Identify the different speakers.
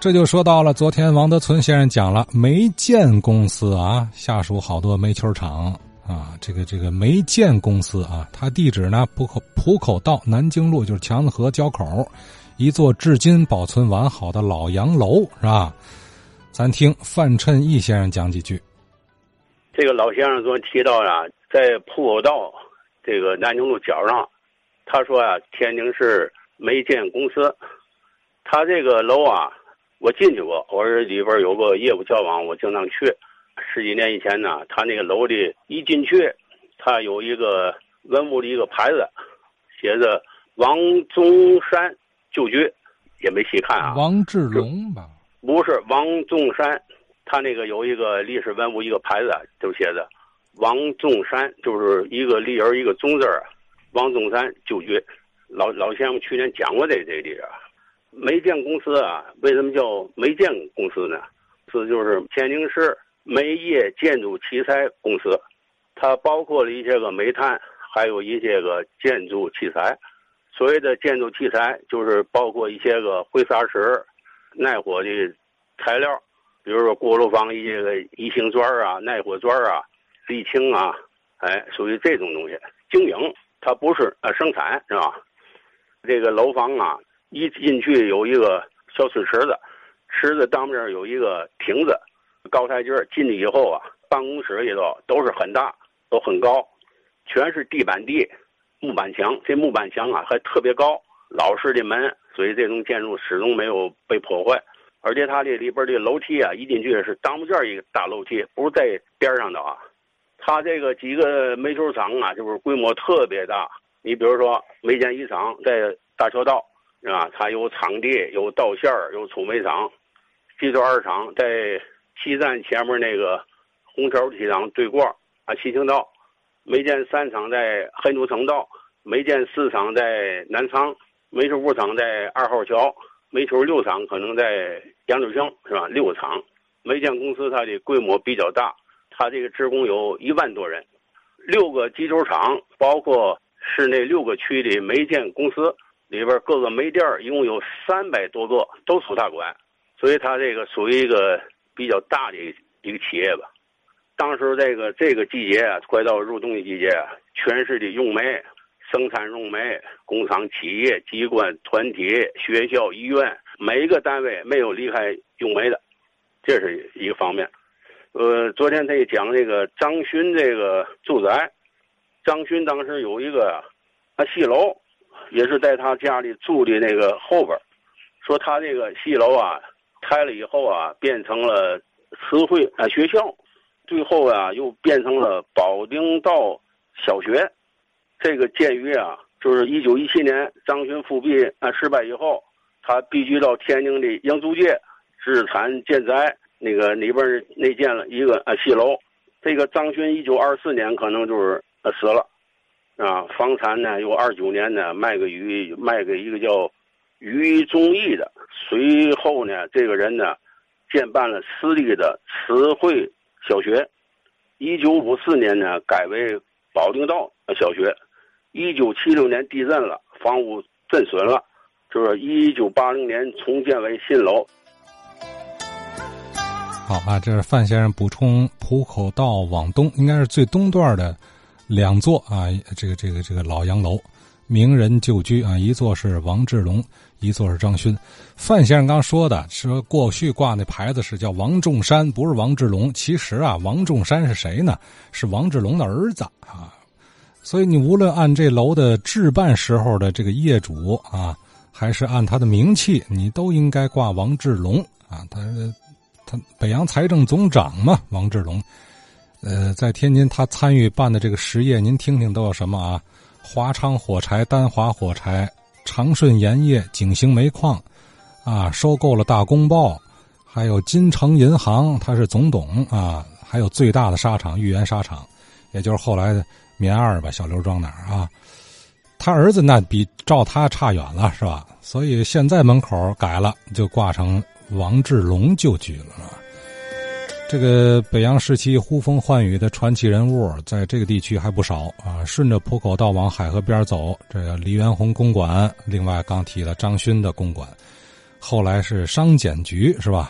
Speaker 1: 这就说到了昨天王德存先生讲了煤建公司啊，下属好多煤球厂啊，这个这个煤建公司啊，它地址呢浦口浦口道南京路，就是强子河交口，一座至今保存完好的老洋楼，是吧？咱听范趁义先生讲几句。
Speaker 2: 这个老先生昨天提到呀，在浦口道这个南京路角上，他说啊，天津市煤建公司，他这个楼啊。我进去过，我说里边有个业务交往，我经常去。十几年以前呢，他那个楼里一进去，他有一个文物的一个牌子，写着“王中山旧居”，也没细看啊。
Speaker 1: 王志龙吧？
Speaker 2: 不是王中山，他那个有一个历史文物一个牌子，就写着“王中山”，就是一个立儿一个中字儿，王中山旧居。老老先生去年讲过这这地儿。煤建公司啊，为什么叫煤建公司呢？是就是天津市煤业建筑器材公司，它包括了一些个煤炭，还有一些个建筑器材。所谓的建筑器材，就是包括一些个灰砂石、耐火的材料，比如说锅炉房一些个一星砖啊、耐火砖啊、沥青啊，哎，属于这种东西。经营它不是呃生产是吧？这个楼房啊。一进去有一个小水池子，池子当面有一个亭子，高台阶进去以后啊，办公室里头都是很大，都很高，全是地板地，木板墙。这木板墙啊还特别高，老式的门，所以这种建筑始终没有被破坏。而且它这里边的楼梯啊，一进去是当面一个大楼梯，不是在边上的啊。它这个几个煤球厂啊，就是规模特别大。你比如说煤建一厂在大桥道。是吧？它有场地，有道线儿，有储煤厂。济州二厂在西站前面那个虹桥机场对过啊，西青道。煤建三厂在黑土城道，煤建四厂在南昌，煤球五厂在二号桥，煤球六厂可能在杨柳青，是吧？六厂。煤建公司它的规模比较大，它这个职工有一万多人，六个集球厂，包括市内六个区的煤建公司。里边各个煤店一共有三百多个，都属他管，所以他这个属于一个比较大的一个企业吧。当时这个这个季节啊，快到入冬的季节，全市的用煤、生产用煤工厂、企业、机关、团体、学校、医院，每一个单位没有离开用煤的，这是一个方面。呃，昨天他也讲这个张勋这个住宅，张勋当时有一个啊戏楼。也是在他家里住的那个后边，说他这个戏楼啊，拆了以后啊，变成了词汇啊学校，最后啊又变成了保定道小学。这个鉴于啊，就是一九一七年张勋复辟啊失败以后，他避居到天津的英租界日产建宅，那个里边内建了一个啊戏楼。这个张勋一九二四年可能就是呃死了。啊，房产呢有二九年呢卖给于卖给一个叫于忠义的，随后呢这个人呢建办了私立的慈惠小学，一九五四年呢改为保定道小学，一九七六年地震了，房屋震损了，就是一九八零年重建为新楼。
Speaker 1: 好啊，这是范先生补充，浦口道往东应该是最东段的。两座啊，这个这个这个老洋楼，名人旧居啊，一座是王志龙，一座是张勋。范先生刚说的说过去挂那牌子是叫王仲山，不是王志龙。其实啊，王仲山是谁呢？是王志龙的儿子啊。所以你无论按这楼的置办时候的这个业主啊，还是按他的名气，你都应该挂王志龙啊。他他北洋财政总长嘛，王志龙。呃，在天津，他参与办的这个实业，您听听都有什么啊？华昌火柴、丹华火柴、长顺盐业、景兴煤矿，啊，收购了大公报，还有金城银行，他是总董啊，还有最大的沙场豫园沙场，也就是后来的棉二吧，小刘庄那儿啊。他儿子那比照他差远了，是吧？所以现在门口改了，就挂成王志龙旧居了。这个北洋时期呼风唤雨的传奇人物，在这个地区还不少啊。顺着浦口道往海河边走，这个黎元洪公馆，另外刚提了张勋的公馆，后来是商检局是吧？